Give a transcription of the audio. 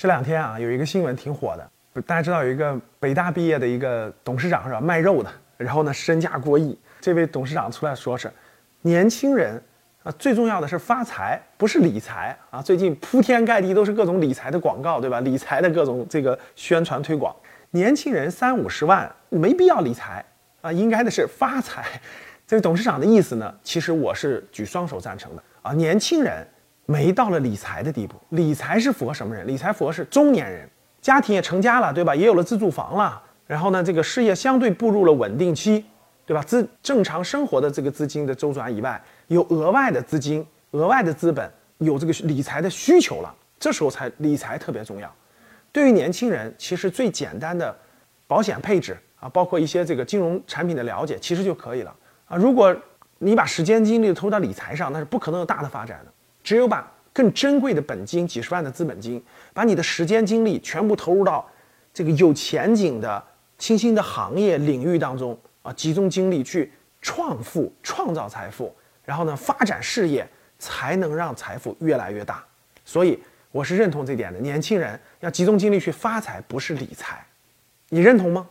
这两天啊，有一个新闻挺火的，大家知道有一个北大毕业的一个董事长是吧，卖肉的，然后呢身价过亿。这位董事长出来说是，年轻人啊，最重要的是发财，不是理财啊。最近铺天盖地都是各种理财的广告，对吧？理财的各种这个宣传推广，年轻人三五十万没必要理财啊，应该的是发财。这位董事长的意思呢，其实我是举双手赞成的啊。年轻人没到了理财的地步，理财是符合什么人？理财符合是中年人，家庭也成家了，对吧？也有了自住房了，然后呢，这个事业相对步入了稳定期，对吧？资正常生活的这个资金的周转以外，有额外的资金、额外的资本，有这个理财的需求了，这时候才理财特别重要。对于年轻人，其实最简单的保险配置啊，包括一些这个金融产品的了解，其实就可以了。啊，如果你把时间精力投入到理财上，那是不可能有大的发展的。只有把更珍贵的本金，几十万的资本金，把你的时间精力全部投入到这个有前景的新兴的行业领域当中啊，集中精力去创富、创造财富，然后呢发展事业，才能让财富越来越大。所以我是认同这点的。年轻人要集中精力去发财，不是理财。你认同吗？